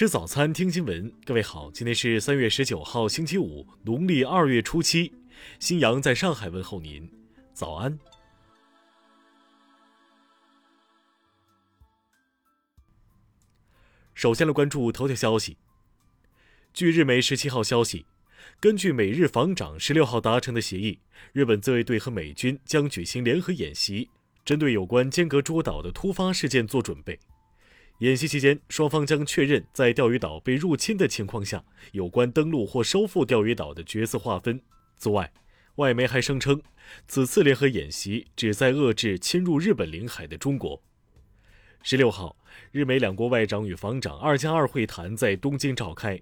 吃早餐，听新闻。各位好，今天是三月十九号，星期五，农历二月初七。新阳在上海问候您，早安。首先来关注头条消息。据日媒十七号消息，根据美日防长十六号达成的协议，日本自卫队和美军将举行联合演习，针对有关间隔诸岛的突发事件做准备。演习期间，双方将确认在钓鱼岛被入侵的情况下，有关登陆或收复钓鱼岛的角色划分。此外，外媒还声称，此次联合演习旨在遏制侵入日本领海的中国。十六号，日美两国外长与防长二加二会谈在东京召开，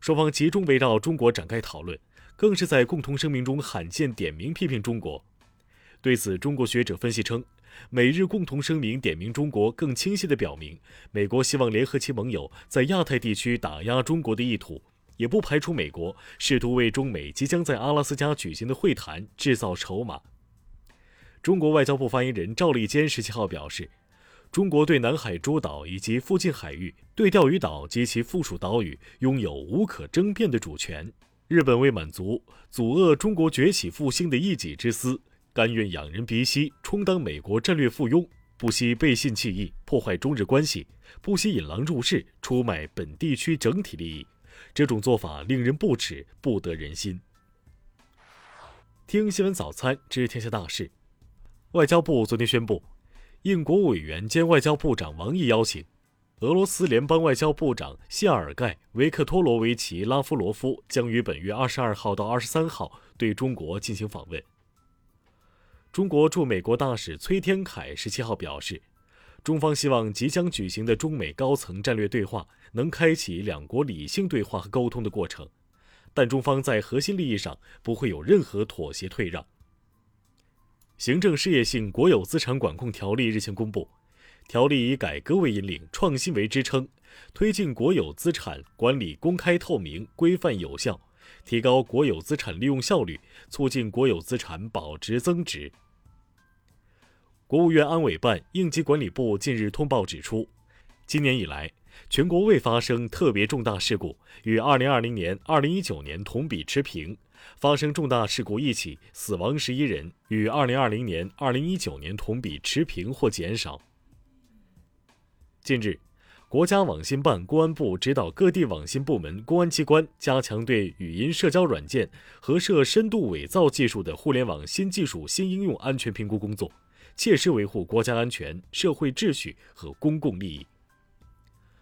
双方集中围绕中国展开讨论，更是在共同声明中罕见点名批评中国。对此，中国学者分析称。美日共同声明点名中国，更清晰地表明美国希望联合其盟友在亚太地区打压中国的意图，也不排除美国试图为中美即将在阿拉斯加举行的会谈制造筹码。中国外交部发言人赵立坚十七号表示，中国对南海诸岛以及附近海域、对钓鱼岛及其附属岛屿拥有无可争辩的主权。日本为满足阻遏中国崛起复兴的一己之私。甘愿仰人鼻息，充当美国战略附庸，不惜背信弃义，破坏中日关系，不惜引狼入室，出卖本地区整体利益，这种做法令人不齿，不得人心。听新闻早餐知天下大事。外交部昨天宣布，应国务委员兼外交部长王毅邀请，俄罗斯联邦外交部长谢尔盖·维克托罗维奇·拉夫罗夫将于本月二十二号到二十三号对中国进行访问。中国驻美国大使崔天凯十七号表示，中方希望即将举行的中美高层战略对话能开启两国理性对话和沟通的过程，但中方在核心利益上不会有任何妥协退让。行政事业性国有资产管控条例日前公布，条例以改革为引领，创新为支撑，推进国有资产管理公开透明、规范有效。提高国有资产利用效率，促进国有资产保值增值。国务院安委办应急管理部近日通报指出，今年以来，全国未发生特别重大事故，与2020年、2019年同比持平；发生重大事故一起，死亡十一人，与2020年、2019年同比持平或减少。近日。国家网信办、公安部指导各地网信部门、公安机关加强对语音社交软件和涉深度伪造技术的互联网新技术新应用安全评估工作，切实维护国家安全、社会秩序和公共利益。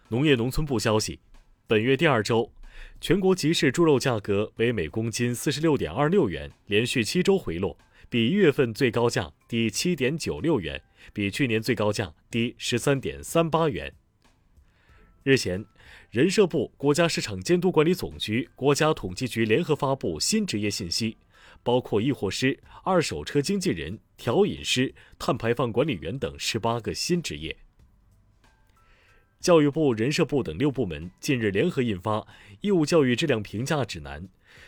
农业农村部消息，本月第二周，全国集市猪肉价格为每公斤四十六点二六元，连续七周回落，比一月份最高价低七点九六元，比去年最高价低十三点三八元。日前，人社部、国家市场监督管理总局、国家统计局联合发布新职业信息，包括易货师、二手车经纪人、调饮师、碳排放管理员等十八个新职业。教育部、人社部等六部门近日联合印发《义务教育质量评价指南》，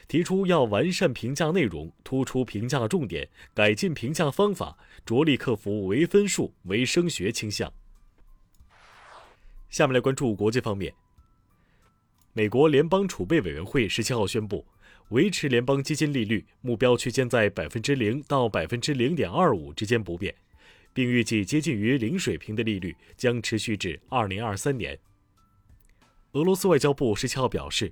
提出要完善评价内容，突出评价重点，改进评价方法，着力克服唯分数、唯升学倾向。下面来关注国际方面。美国联邦储备委员会十七号宣布，维持联邦基金利率目标区间在百分之零到百分之零点二五之间不变，并预计接近于零水平的利率将持续至二零二三年。俄罗斯外交部十七号表示，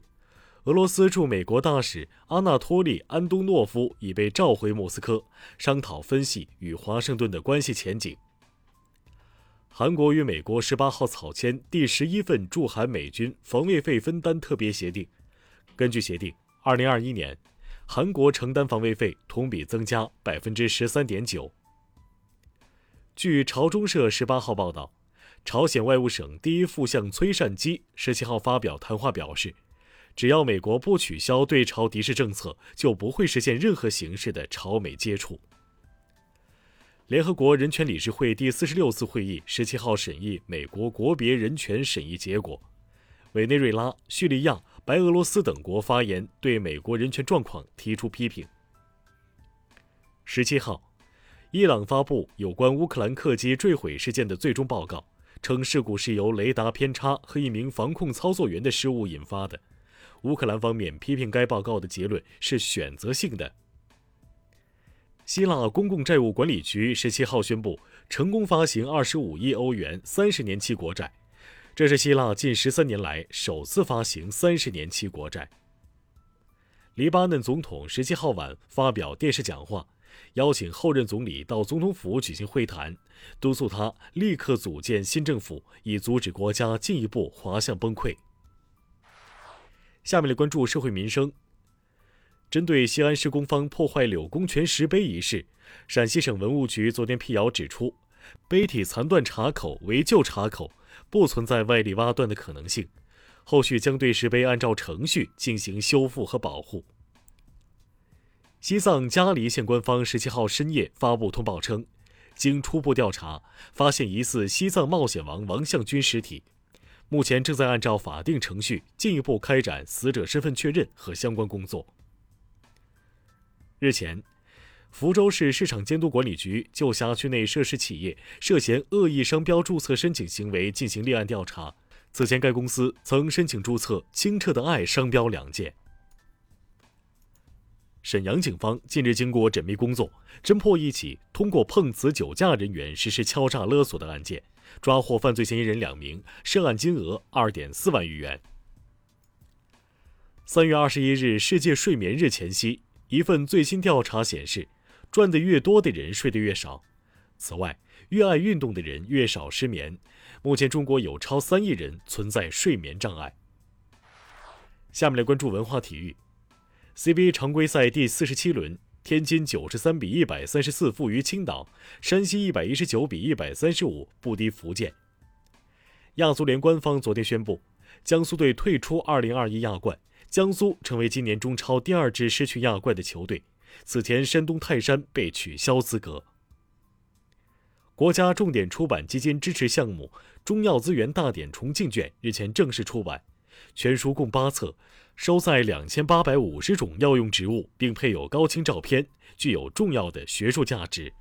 俄罗斯驻美国大使阿纳托利·安东诺夫已被召回莫斯科，商讨分析与华盛顿的关系前景。韩国与美国十八号草签第十一份驻韩美军防卫费分担特别协定。根据协定，二零二一年，韩国承担防卫费同比增加百分之十三点九。据朝中社十八号报道，朝鲜外务省第一副相崔善基十七号发表谈话表示，只要美国不取消对朝敌视政策，就不会实现任何形式的朝美接触。联合国人权理事会第四十六次会议十七号审议美国国别人权审议结果，委内瑞拉、叙利亚、白俄罗斯等国发言，对美国人权状况提出批评。十七号，伊朗发布有关乌克兰客机坠毁事件的最终报告，称事故是由雷达偏差和一名防控操作员的失误引发的。乌克兰方面批评该报告的结论是选择性的。希腊公共债务管理局十七号宣布，成功发行二十五亿欧元三十年期国债，这是希腊近十三年来首次发行三十年期国债。黎巴嫩总统十七号晚发表电视讲话，邀请后任总理到总统府举行会谈，督促他立刻组建新政府，以阻止国家进一步滑向崩溃。下面来关注社会民生。针对西安施工方破坏柳公权石碑一事，陕西省文物局昨天辟谣指出，碑体残断插口为旧插口，不存在外力挖断的可能性。后续将对石碑按照程序进行修复和保护。西藏嘉黎县官方十七号深夜发布通报称，经初步调查，发现疑似西藏冒险王王向军尸体。目前正在按照法定程序进一步开展死者身份确认和相关工作。日前，福州市市场监督管理局就辖区内涉事企业涉嫌恶意商标注册申请行为进行立案调查。此前，该公司曾申请注册“清澈的爱”商标两件。沈阳警方近日经过缜密工作，侦破一起通过碰瓷酒驾人员实施敲诈勒索的案件。抓获犯罪嫌疑人两名，涉案金额二点四万余元。三月二十一日，世界睡眠日前夕，一份最新调查显示，赚得越多的人睡得越少。此外，越爱运动的人越少失眠。目前，中国有超三亿人存在睡眠障碍。下面来关注文化体育，CBA 常规赛第四十七轮。天津九十三比一百三十四负于青岛，山西一百一十九比一百三十五不敌福建。亚足联官方昨天宣布，江苏队退出二零二一亚冠，江苏成为今年中超第二支失去亚冠的球队。此前，山东泰山被取消资格。国家重点出版基金支持项目《中药资源大典》重庆卷日前正式出版，全书共八册。收载两千八百五十种药用植物，并配有高清照片，具有重要的学术价值。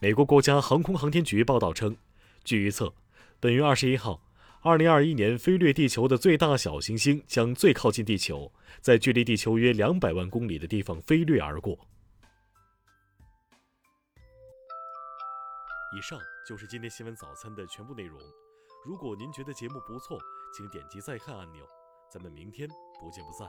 美国国家航空航天局报道称，据预测，本月二十一号，二零二一年飞掠地球的最大小行星将最靠近地球，在距离地球约两百万公里的地方飞掠而过。以上就是今天新闻早餐的全部内容。如果您觉得节目不错，请点击再看按钮。咱们明天不见不散。